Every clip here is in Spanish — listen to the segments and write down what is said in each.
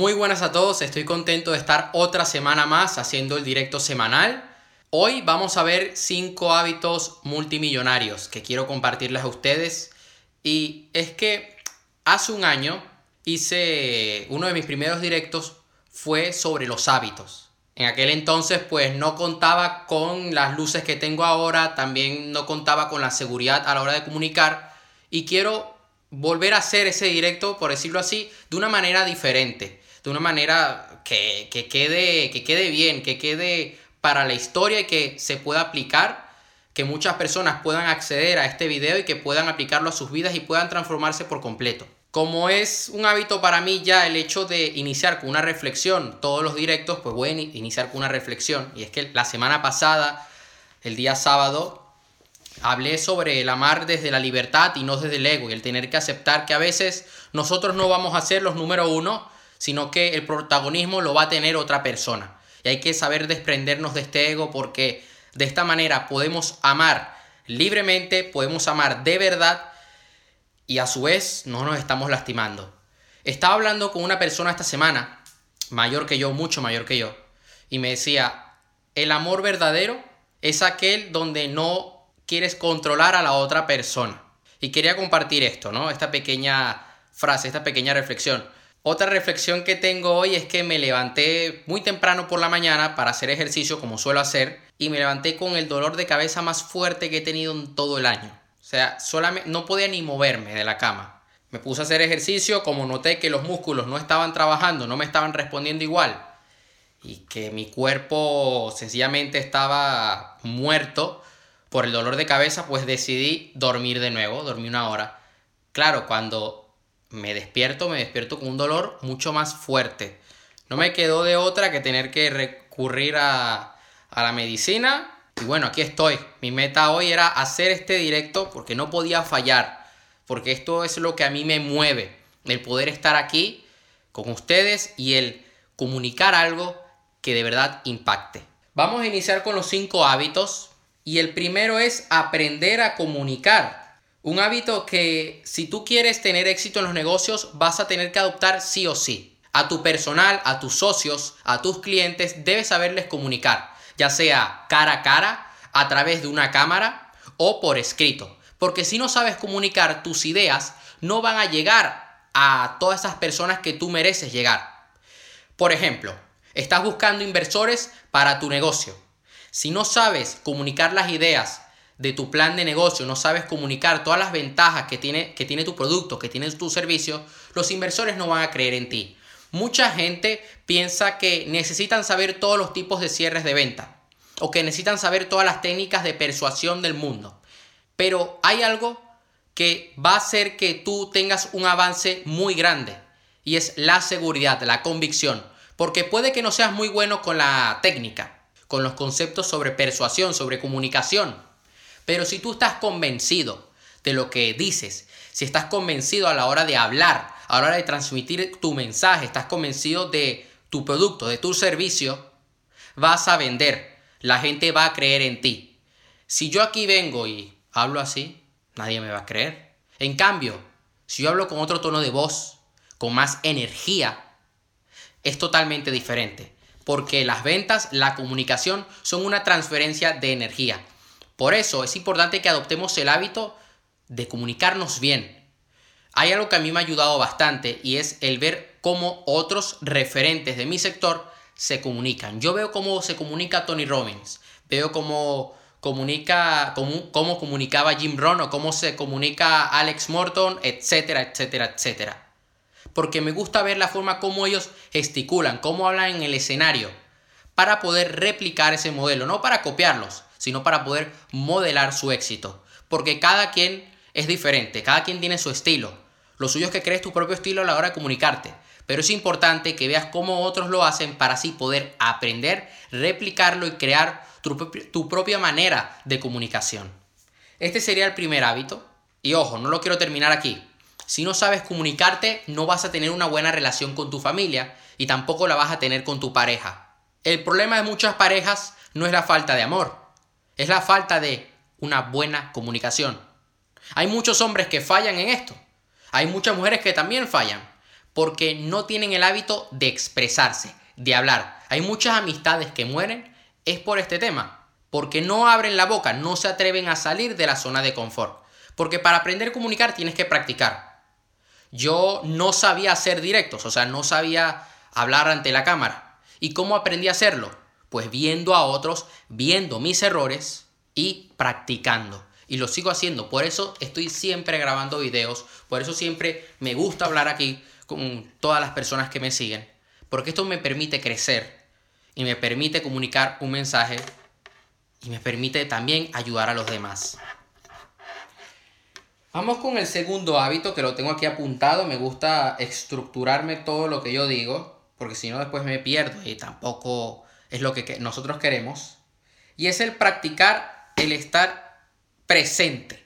Muy buenas a todos, estoy contento de estar otra semana más haciendo el directo semanal. Hoy vamos a ver 5 hábitos multimillonarios que quiero compartirles a ustedes. Y es que hace un año hice uno de mis primeros directos fue sobre los hábitos. En aquel entonces pues no contaba con las luces que tengo ahora, también no contaba con la seguridad a la hora de comunicar y quiero volver a hacer ese directo, por decirlo así, de una manera diferente de una manera que, quede, que quede bien, que quede para la historia y que se pueda aplicar, que muchas personas puedan acceder a este video y que puedan aplicarlo a sus vidas y puedan transformarse por completo. Como es un hábito para mí ya el hecho de iniciar con una reflexión, todos los directos, pues voy a iniciar con una reflexión. Y es que la semana pasada, el día sábado, hablé sobre el amar desde la libertad y no desde el ego y el tener que aceptar que a veces nosotros no vamos a ser los número uno, sino que el protagonismo lo va a tener otra persona. Y hay que saber desprendernos de este ego porque de esta manera podemos amar libremente, podemos amar de verdad y a su vez no nos estamos lastimando. Estaba hablando con una persona esta semana, mayor que yo, mucho mayor que yo, y me decía, el amor verdadero es aquel donde no quieres controlar a la otra persona. Y quería compartir esto, ¿no? Esta pequeña frase, esta pequeña reflexión. Otra reflexión que tengo hoy es que me levanté muy temprano por la mañana para hacer ejercicio como suelo hacer y me levanté con el dolor de cabeza más fuerte que he tenido en todo el año. O sea, solamente no podía ni moverme de la cama. Me puse a hacer ejercicio como noté que los músculos no estaban trabajando, no me estaban respondiendo igual y que mi cuerpo sencillamente estaba muerto por el dolor de cabeza, pues decidí dormir de nuevo, dormí una hora. Claro, cuando me despierto, me despierto con un dolor mucho más fuerte. No me quedó de otra que tener que recurrir a, a la medicina. Y bueno, aquí estoy. Mi meta hoy era hacer este directo porque no podía fallar. Porque esto es lo que a mí me mueve. El poder estar aquí con ustedes y el comunicar algo que de verdad impacte. Vamos a iniciar con los cinco hábitos. Y el primero es aprender a comunicar. Un hábito que si tú quieres tener éxito en los negocios vas a tener que adoptar sí o sí. A tu personal, a tus socios, a tus clientes debes saberles comunicar, ya sea cara a cara, a través de una cámara o por escrito. Porque si no sabes comunicar tus ideas, no van a llegar a todas esas personas que tú mereces llegar. Por ejemplo, estás buscando inversores para tu negocio. Si no sabes comunicar las ideas de tu plan de negocio, no sabes comunicar todas las ventajas que tiene, que tiene tu producto, que tiene tu servicio, los inversores no van a creer en ti. Mucha gente piensa que necesitan saber todos los tipos de cierres de venta o que necesitan saber todas las técnicas de persuasión del mundo. Pero hay algo que va a hacer que tú tengas un avance muy grande y es la seguridad, la convicción. Porque puede que no seas muy bueno con la técnica, con los conceptos sobre persuasión, sobre comunicación, pero si tú estás convencido de lo que dices, si estás convencido a la hora de hablar, a la hora de transmitir tu mensaje, estás convencido de tu producto, de tu servicio, vas a vender. La gente va a creer en ti. Si yo aquí vengo y hablo así, nadie me va a creer. En cambio, si yo hablo con otro tono de voz, con más energía, es totalmente diferente. Porque las ventas, la comunicación son una transferencia de energía. Por eso es importante que adoptemos el hábito de comunicarnos bien. Hay algo que a mí me ha ayudado bastante y es el ver cómo otros referentes de mi sector se comunican. Yo veo cómo se comunica Tony Robbins, veo cómo comunica cómo, comunicaba Jim Rohn o cómo se comunica Alex Morton, etcétera, etcétera, etcétera. Porque me gusta ver la forma como ellos gesticulan, cómo hablan en el escenario, para poder replicar ese modelo, no para copiarlos, sino para poder modelar su éxito. Porque cada quien es diferente, cada quien tiene su estilo. Lo suyo es que crees tu propio estilo a la hora de comunicarte. Pero es importante que veas cómo otros lo hacen para así poder aprender, replicarlo y crear tu, tu propia manera de comunicación. Este sería el primer hábito. Y ojo, no lo quiero terminar aquí. Si no sabes comunicarte, no vas a tener una buena relación con tu familia y tampoco la vas a tener con tu pareja. El problema de muchas parejas no es la falta de amor, es la falta de una buena comunicación. Hay muchos hombres que fallan en esto. Hay muchas mujeres que también fallan. porque no tienen el hábito de expresarse, de hablar. Hay muchas amistades que mueren es por este tema, porque no abren la boca, no se atreven a salir de la zona de confort. Porque para aprender a comunicar tienes que practicar. Yo no sabía hacer directos, o sea, no sabía hablar ante la cámara. ¿Y cómo aprendí a hacerlo? Pues viendo a otros, viendo mis errores y practicando. Y lo sigo haciendo. Por eso estoy siempre grabando videos. Por eso siempre me gusta hablar aquí con todas las personas que me siguen. Porque esto me permite crecer y me permite comunicar un mensaje y me permite también ayudar a los demás. Vamos con el segundo hábito que lo tengo aquí apuntado. Me gusta estructurarme todo lo que yo digo, porque si no después me pierdo y tampoco es lo que nosotros queremos. Y es el practicar el estar presente.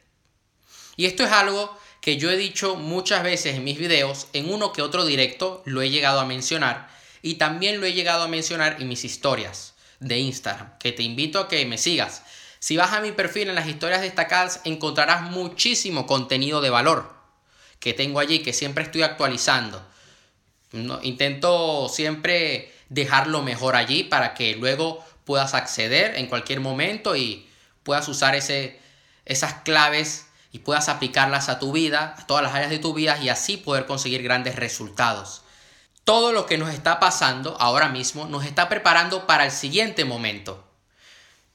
Y esto es algo que yo he dicho muchas veces en mis videos, en uno que otro directo lo he llegado a mencionar y también lo he llegado a mencionar en mis historias de Instagram, que te invito a que me sigas. Si vas a mi perfil en las historias destacadas encontrarás muchísimo contenido de valor que tengo allí, que siempre estoy actualizando. intento siempre dejarlo mejor allí para que luego puedas acceder en cualquier momento y puedas usar ese, esas claves y puedas aplicarlas a tu vida, a todas las áreas de tu vida y así poder conseguir grandes resultados. Todo lo que nos está pasando ahora mismo nos está preparando para el siguiente momento.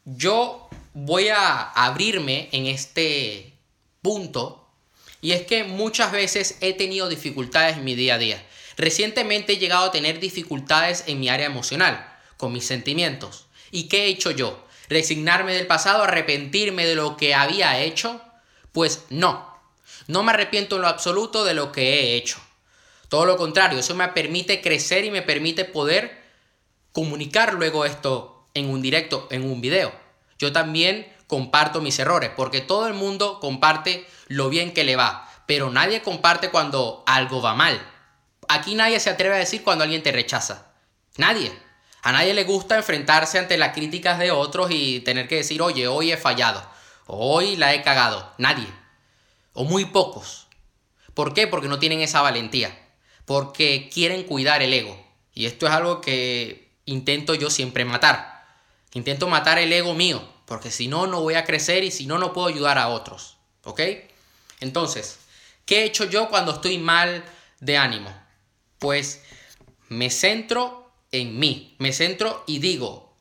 Yo voy a abrirme en este punto y es que muchas veces he tenido dificultades en mi día a día. Recientemente he llegado a tener dificultades en mi área emocional, con mis sentimientos. ¿Y qué he hecho yo? ¿Resignarme del pasado? ¿Arrepentirme de lo que había hecho? Pues no. No me arrepiento en lo absoluto de lo que he hecho. Todo lo contrario, eso me permite crecer y me permite poder comunicar luego esto en un directo, en un video yo también comparto mis errores, porque todo el mundo comparte lo bien que le va, pero nadie comparte cuando algo va mal. Aquí nadie se atreve a decir cuando alguien te rechaza. Nadie. A nadie le gusta enfrentarse ante las críticas de otros y tener que decir, oye, hoy he fallado, hoy la he cagado. Nadie. O muy pocos. ¿Por qué? Porque no tienen esa valentía. Porque quieren cuidar el ego. Y esto es algo que intento yo siempre matar. Intento matar el ego mío, porque si no, no voy a crecer y si no, no puedo ayudar a otros. ¿Ok? Entonces, ¿qué he hecho yo cuando estoy mal de ánimo? Pues me centro en mí, me centro y digo,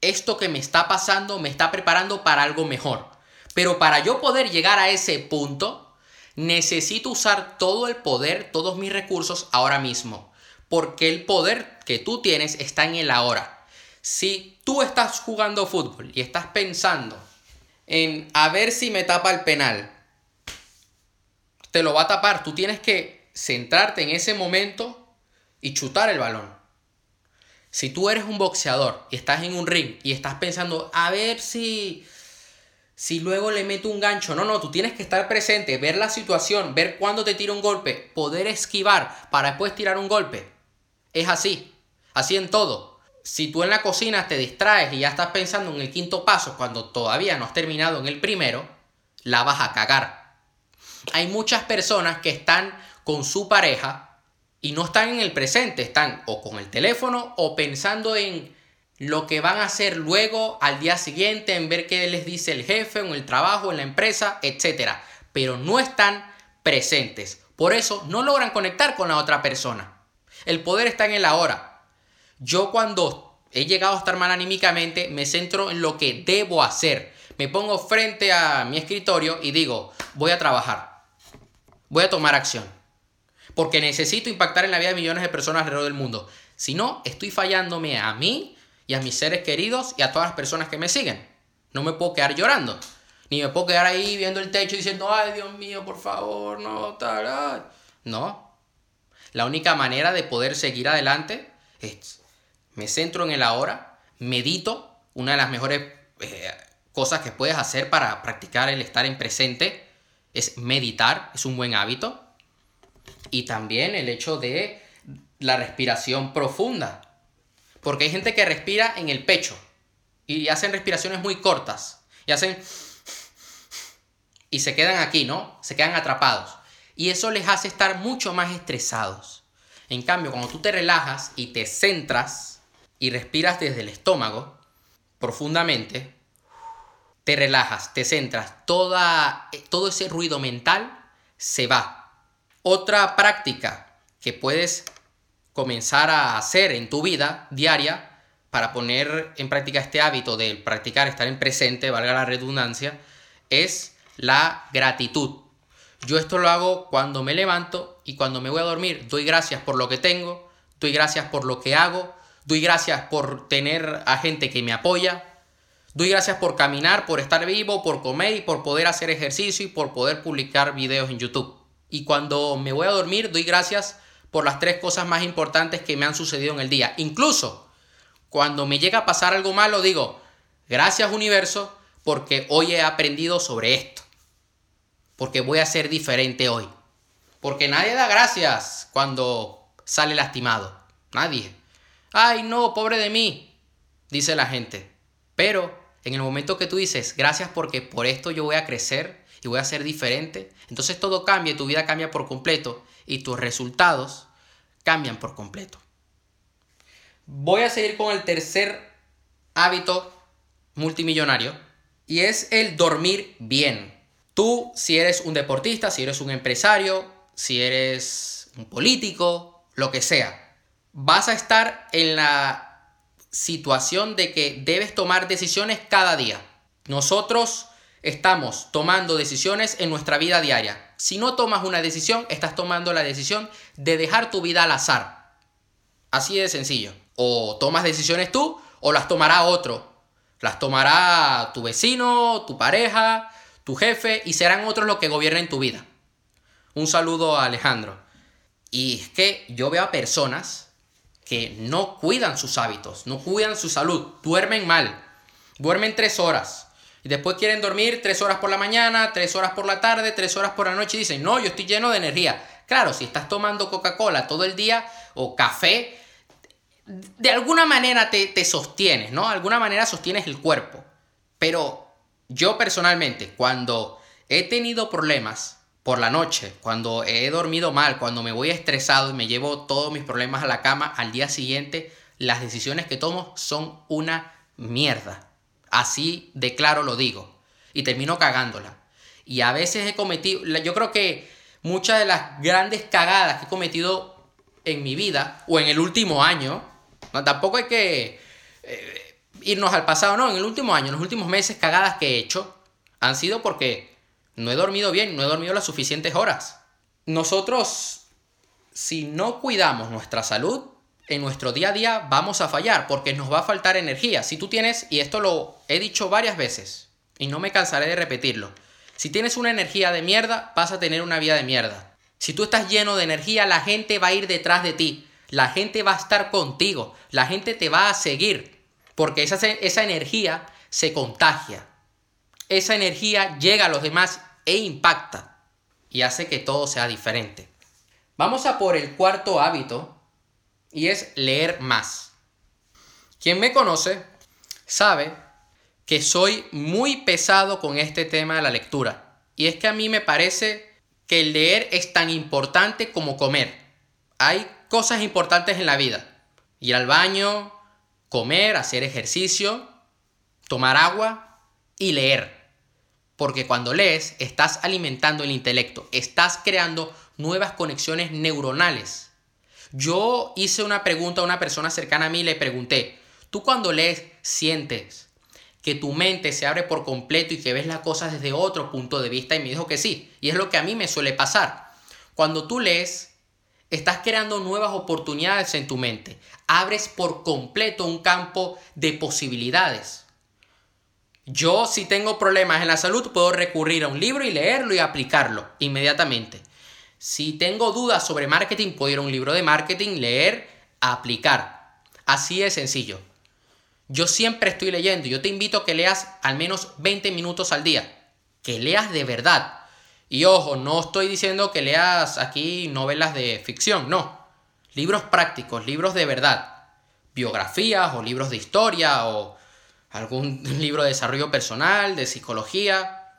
esto que me está pasando me está preparando para algo mejor. Pero para yo poder llegar a ese punto, necesito usar todo el poder, todos mis recursos ahora mismo. Porque el poder que tú tienes está en el ahora. Si tú estás jugando fútbol y estás pensando en a ver si me tapa el penal, te lo va a tapar. Tú tienes que centrarte en ese momento y chutar el balón. Si tú eres un boxeador y estás en un ring y estás pensando a ver si si luego le meto un gancho, no, no, tú tienes que estar presente, ver la situación, ver cuándo te tira un golpe, poder esquivar para después tirar un golpe. Es así, así en todo si tú en la cocina te distraes y ya estás pensando en el quinto paso cuando todavía no has terminado en el primero, la vas a cagar. Hay muchas personas que están con su pareja y no están en el presente, están o con el teléfono o pensando en lo que van a hacer luego al día siguiente, en ver qué les dice el jefe, en el trabajo, en la empresa, etc. Pero no están presentes. Por eso no logran conectar con la otra persona. El poder está en el ahora. Yo cuando he llegado a estar mal anímicamente, me centro en lo que debo hacer. Me pongo frente a mi escritorio y digo, voy a trabajar. Voy a tomar acción. Porque necesito impactar en la vida de millones de personas alrededor del mundo. Si no, estoy fallándome a mí y a mis seres queridos y a todas las personas que me siguen. No me puedo quedar llorando. Ni me puedo quedar ahí viendo el techo diciendo, ay Dios mío, por favor, no, tal. No. La única manera de poder seguir adelante es me centro en el ahora, medito, una de las mejores eh, cosas que puedes hacer para practicar el estar en presente es meditar, es un buen hábito. Y también el hecho de la respiración profunda. Porque hay gente que respira en el pecho y hacen respiraciones muy cortas. Y hacen... Y se quedan aquí, ¿no? Se quedan atrapados. Y eso les hace estar mucho más estresados. En cambio, cuando tú te relajas y te centras y respiras desde el estómago profundamente, te relajas, te centras, toda, todo ese ruido mental se va. Otra práctica que puedes comenzar a hacer en tu vida diaria para poner en práctica este hábito de practicar, estar en presente, valga la redundancia, es la gratitud. Yo esto lo hago cuando me levanto y cuando me voy a dormir. Doy gracias por lo que tengo, doy gracias por lo que hago, doy gracias por tener a gente que me apoya, doy gracias por caminar, por estar vivo, por comer y por poder hacer ejercicio y por poder publicar videos en YouTube. Y cuando me voy a dormir, doy gracias por las tres cosas más importantes que me han sucedido en el día. Incluso cuando me llega a pasar algo malo, digo, gracias universo, porque hoy he aprendido sobre esto. Porque voy a ser diferente hoy. Porque nadie da gracias cuando sale lastimado. Nadie. Ay, no, pobre de mí, dice la gente. Pero en el momento que tú dices, gracias porque por esto yo voy a crecer y voy a ser diferente, entonces todo cambia, tu vida cambia por completo y tus resultados cambian por completo. Voy a seguir con el tercer hábito multimillonario y es el dormir bien. Tú, si eres un deportista, si eres un empresario, si eres un político, lo que sea, vas a estar en la situación de que debes tomar decisiones cada día. Nosotros estamos tomando decisiones en nuestra vida diaria. Si no tomas una decisión, estás tomando la decisión de dejar tu vida al azar. Así de sencillo. O tomas decisiones tú o las tomará otro. Las tomará tu vecino, tu pareja, tu jefe y serán otros los que gobiernen tu vida. Un saludo a Alejandro. Y es que yo veo a personas que no cuidan sus hábitos, no cuidan su salud, duermen mal, duermen tres horas, y después quieren dormir tres horas por la mañana, tres horas por la tarde, tres horas por la noche y dicen, no, yo estoy lleno de energía. Claro, si estás tomando Coca-Cola todo el día o café, de alguna manera te, te sostienes, ¿no? De alguna manera sostienes el cuerpo. Pero yo personalmente, cuando he tenido problemas por la noche, cuando he dormido mal, cuando me voy estresado y me llevo todos mis problemas a la cama, al día siguiente las decisiones que tomo son una mierda. Así de claro lo digo. Y termino cagándola. Y a veces he cometido, yo creo que muchas de las grandes cagadas que he cometido en mi vida o en el último año, tampoco hay que eh, irnos al pasado, no, en el último año, en los últimos meses, cagadas que he hecho han sido porque no he dormido bien, no he dormido las suficientes horas. Nosotros, si no cuidamos nuestra salud, en nuestro día a día vamos a fallar porque nos va a faltar energía. Si tú tienes, y esto lo he dicho varias veces, y no me cansaré de repetirlo, si tienes una energía de mierda, vas a tener una vida de mierda. Si tú estás lleno de energía, la gente va a ir detrás de ti, la gente va a estar contigo, la gente te va a seguir, porque esa, esa energía se contagia. Esa energía llega a los demás e impacta y hace que todo sea diferente. Vamos a por el cuarto hábito y es leer más. Quien me conoce sabe que soy muy pesado con este tema de la lectura. Y es que a mí me parece que el leer es tan importante como comer. Hay cosas importantes en la vida. Ir al baño, comer, hacer ejercicio, tomar agua y leer. Porque cuando lees estás alimentando el intelecto, estás creando nuevas conexiones neuronales yo hice una pregunta a una persona cercana a mí y le pregunté, ¿tú cuando lees sientes que tu mente se abre por completo y que ves las cosas desde otro punto de vista? Y me dijo que sí. Y es lo que a mí me suele pasar. Cuando tú lees, estás creando nuevas oportunidades en tu mente. Abres por completo un campo de posibilidades. Yo si tengo problemas en la salud puedo recurrir a un libro y leerlo y aplicarlo inmediatamente. Si tengo dudas sobre marketing, puedo ir a un libro de marketing, leer, aplicar. Así de sencillo. Yo siempre estoy leyendo. Yo te invito a que leas al menos 20 minutos al día. Que leas de verdad. Y ojo, no estoy diciendo que leas aquí novelas de ficción, no. Libros prácticos, libros de verdad. Biografías o libros de historia o algún libro de desarrollo personal, de psicología.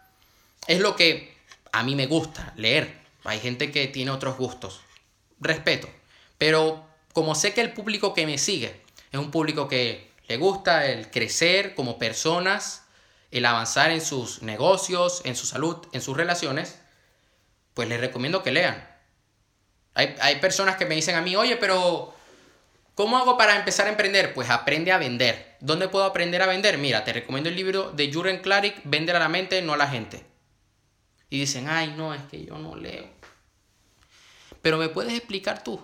Es lo que a mí me gusta leer. Hay gente que tiene otros gustos. Respeto. Pero como sé que el público que me sigue es un público que le gusta el crecer como personas, el avanzar en sus negocios, en su salud, en sus relaciones, pues les recomiendo que lean. Hay, hay personas que me dicen a mí, oye, pero ¿cómo hago para empezar a emprender? Pues aprende a vender. ¿Dónde puedo aprender a vender? Mira, te recomiendo el libro de Juren Clarick, Vende a la mente, no a la gente. Y dicen, ay, no, es que yo no leo. Pero me puedes explicar tú.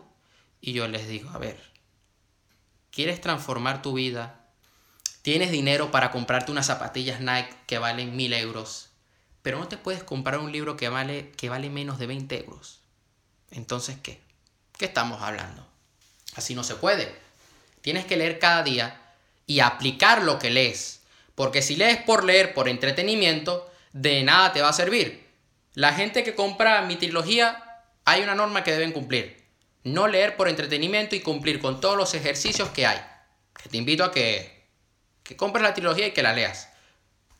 Y yo les digo, a ver, ¿quieres transformar tu vida? ¿Tienes dinero para comprarte unas zapatillas Nike que valen mil euros? Pero no te puedes comprar un libro que vale, que vale menos de 20 euros. Entonces, ¿qué? ¿Qué estamos hablando? Así no se puede. Tienes que leer cada día y aplicar lo que lees. Porque si lees por leer, por entretenimiento, de nada te va a servir. La gente que compra mi trilogía, hay una norma que deben cumplir no leer por entretenimiento y cumplir con todos los ejercicios que hay. Que te invito a que, que compres la trilogía y que la leas.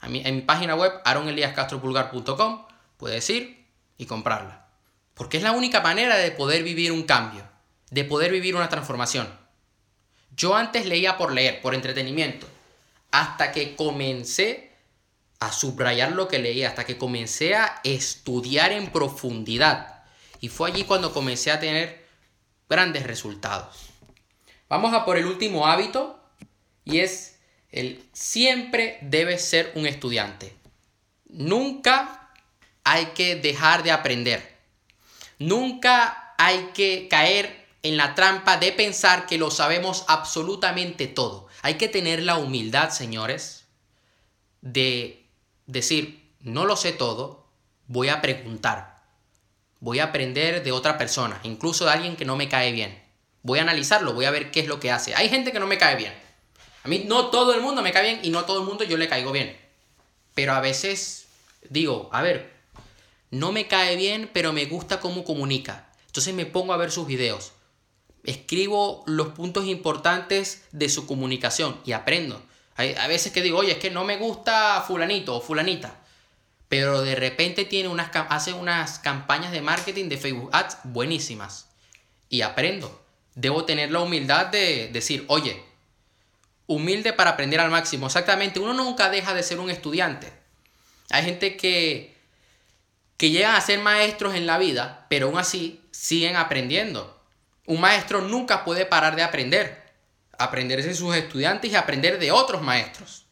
En mi página web, aroneliascastropulgar.com, puedes ir y comprarla. Porque es la única manera de poder vivir un cambio, de poder vivir una transformación. Yo antes leía por leer, por entretenimiento, hasta que comencé a subrayar lo que leía, hasta que comencé a estudiar en profundidad. Y fue allí cuando comencé a tener grandes resultados. Vamos a por el último hábito y es el siempre debes ser un estudiante. Nunca hay que dejar de aprender. Nunca hay que caer en la trampa de pensar que lo sabemos absolutamente todo. Hay que tener la humildad, señores, de decir, no lo sé todo, voy a preguntar voy a aprender de otra persona, incluso de alguien que no me cae bien. Voy a analizarlo, voy a ver qué es lo que hace. Hay gente que no me cae bien. A mí no todo el mundo me cae bien y no todo el mundo yo le caigo bien. Pero a veces digo, a ver, no me cae bien, pero me gusta cómo comunica. Entonces me pongo a ver sus videos. Escribo los puntos importantes de su comunicación y aprendo. Hay a veces que digo, oye, es que no me gusta fulanito o fulanita pero de repente tiene unas, hace unas campañas de marketing de Facebook Ads buenísimas. Y aprendo. Debo tener la humildad de decir, oye, humilde para aprender al máximo. Exactamente, uno nunca deja de ser un estudiante. Hay gente que, que llegan a ser maestros en la vida, pero aún así siguen aprendiendo. Un maestro nunca puede parar de aprender. Aprender de sus estudiantes y aprender de otros maestros.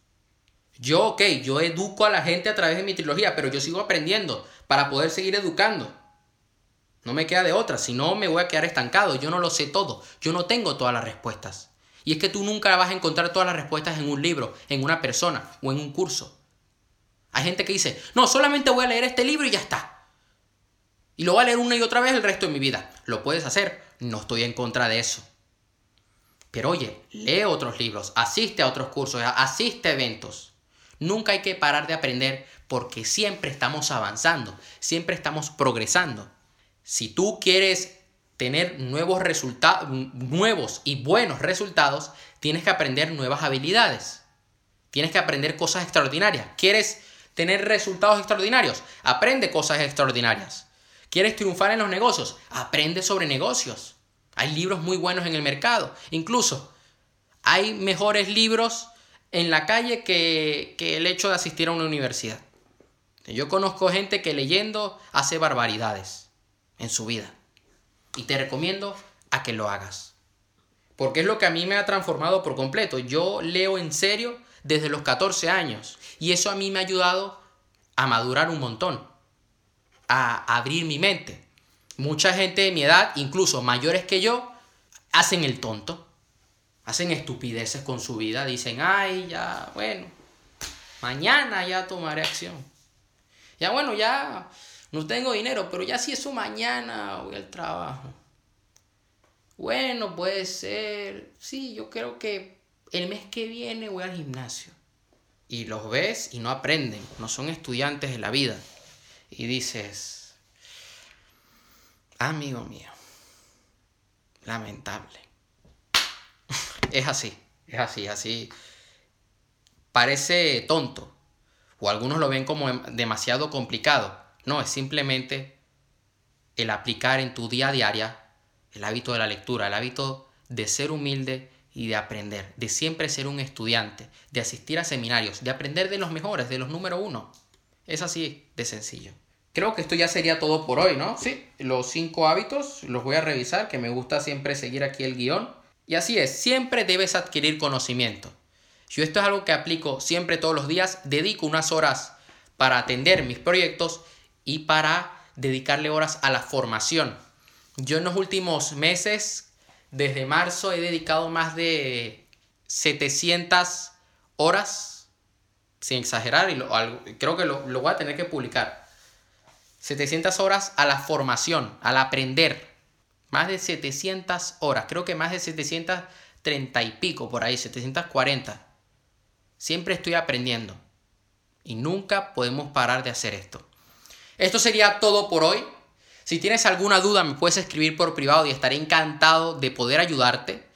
Yo, ok, yo educo a la gente a través de mi trilogía, pero yo sigo aprendiendo para poder seguir educando. No me queda de otra, si no me voy a quedar estancado. Yo no lo sé todo, yo no tengo todas las respuestas. Y es que tú nunca vas a encontrar todas las respuestas en un libro, en una persona o en un curso. Hay gente que dice, no, solamente voy a leer este libro y ya está. Y lo voy a leer una y otra vez el resto de mi vida. Lo puedes hacer, no estoy en contra de eso. Pero oye, lee otros libros, asiste a otros cursos, asiste a eventos. Nunca hay que parar de aprender porque siempre estamos avanzando, siempre estamos progresando. Si tú quieres tener nuevos resultados, nuevos y buenos resultados, tienes que aprender nuevas habilidades. Tienes que aprender cosas extraordinarias. ¿Quieres tener resultados extraordinarios? Aprende cosas extraordinarias. ¿Quieres triunfar en los negocios? Aprende sobre negocios. Hay libros muy buenos en el mercado. Incluso hay mejores libros en la calle que, el hecho de asistir a una universidad. Yo conozco gente que leyendo hace barbaridades en su vida. Y te recomiendo a que lo hagas. Porque es lo que a mí me ha transformado por completo. Yo leo en serio desde los 14 años. Y eso a mí me ha ayudado a madurar un montón. A abrir mi mente. Mucha gente de mi edad, incluso mayores que yo, hacen el tonto hacen estupideces con su vida, dicen, ay, ya, bueno, mañana ya tomaré acción. Ya, bueno, ya no tengo dinero, pero ya si eso mañana voy al trabajo. Bueno, puede ser, sí, yo creo que el mes que viene voy al gimnasio. Y los ves y no aprenden, no son estudiantes de la vida. Y dices, amigo mío, lamentable. Es así, es así, así. Parece tonto, o algunos lo ven como demasiado complicado. No, es simplemente el aplicar en tu día a día el hábito de la lectura, el hábito de ser humilde y de aprender, de siempre ser un estudiante, de asistir a seminarios, de aprender de los mejores, de los número uno. Es así de sencillo. Creo que esto ya sería todo por hoy, ¿no? Sí, los cinco hábitos los voy a revisar, que me gusta siempre seguir aquí el guion. Y así es, siempre debes adquirir conocimiento. Yo esto es algo que aplico siempre todos los días, dedico unas horas para atender mis proyectos y para dedicarle horas a la formación. Yo en los últimos meses, desde marzo, he dedicado más de 700 horas, sin exagerar, y creo que lo, lo voy a tener que publicar. 700 horas a la formación, al aprender. Más de 700 horas, creo que más de 730 y pico por ahí, 740. Siempre estoy aprendiendo y nunca podemos parar de hacer esto. Esto sería todo por hoy. Si tienes alguna duda me puedes escribir por privado y estaré encantado de poder ayudarte.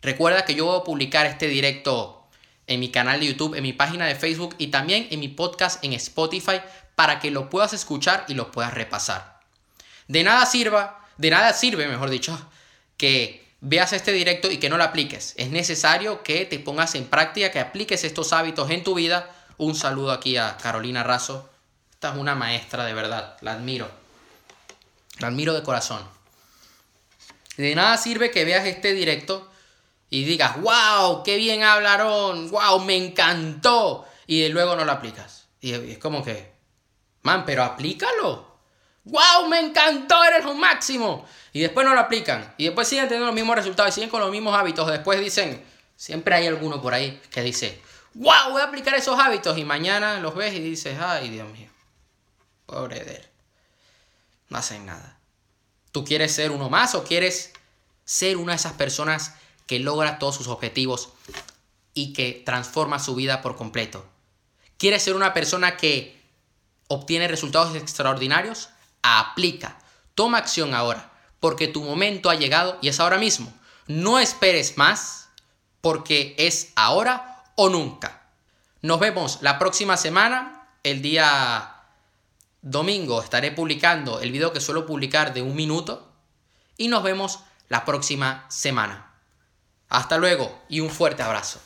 Recuerda que yo voy a publicar este directo en mi canal de YouTube, en mi página de Facebook y también en mi podcast en Spotify para que lo puedas escuchar y lo puedas repasar. De nada sirva, de nada sirve, mejor dicho, que veas este directo y que no lo apliques. Es necesario que te pongas en práctica, que apliques estos hábitos en tu vida. Un saludo aquí a Carolina Razo. Esta es una maestra de verdad, la admiro. La admiro de corazón. De nada sirve que veas este directo y digas, wow, qué bien hablaron, wow, me encantó. Y luego no lo aplicas. Y es como que, Man, pero aplícalo. ¡Wow! Me encantó, eres un máximo. Y después no lo aplican. Y después siguen teniendo los mismos resultados y siguen con los mismos hábitos. Después dicen, siempre hay alguno por ahí que dice, ¡Wow! Voy a aplicar esos hábitos. Y mañana los ves y dices, ¡ay, Dios mío! Pobre Eder. No hacen nada. ¿Tú quieres ser uno más o quieres ser una de esas personas que logra todos sus objetivos y que transforma su vida por completo? ¿Quieres ser una persona que obtiene resultados extraordinarios, aplica, toma acción ahora, porque tu momento ha llegado y es ahora mismo. No esperes más, porque es ahora o nunca. Nos vemos la próxima semana, el día domingo estaré publicando el video que suelo publicar de un minuto y nos vemos la próxima semana. Hasta luego y un fuerte abrazo.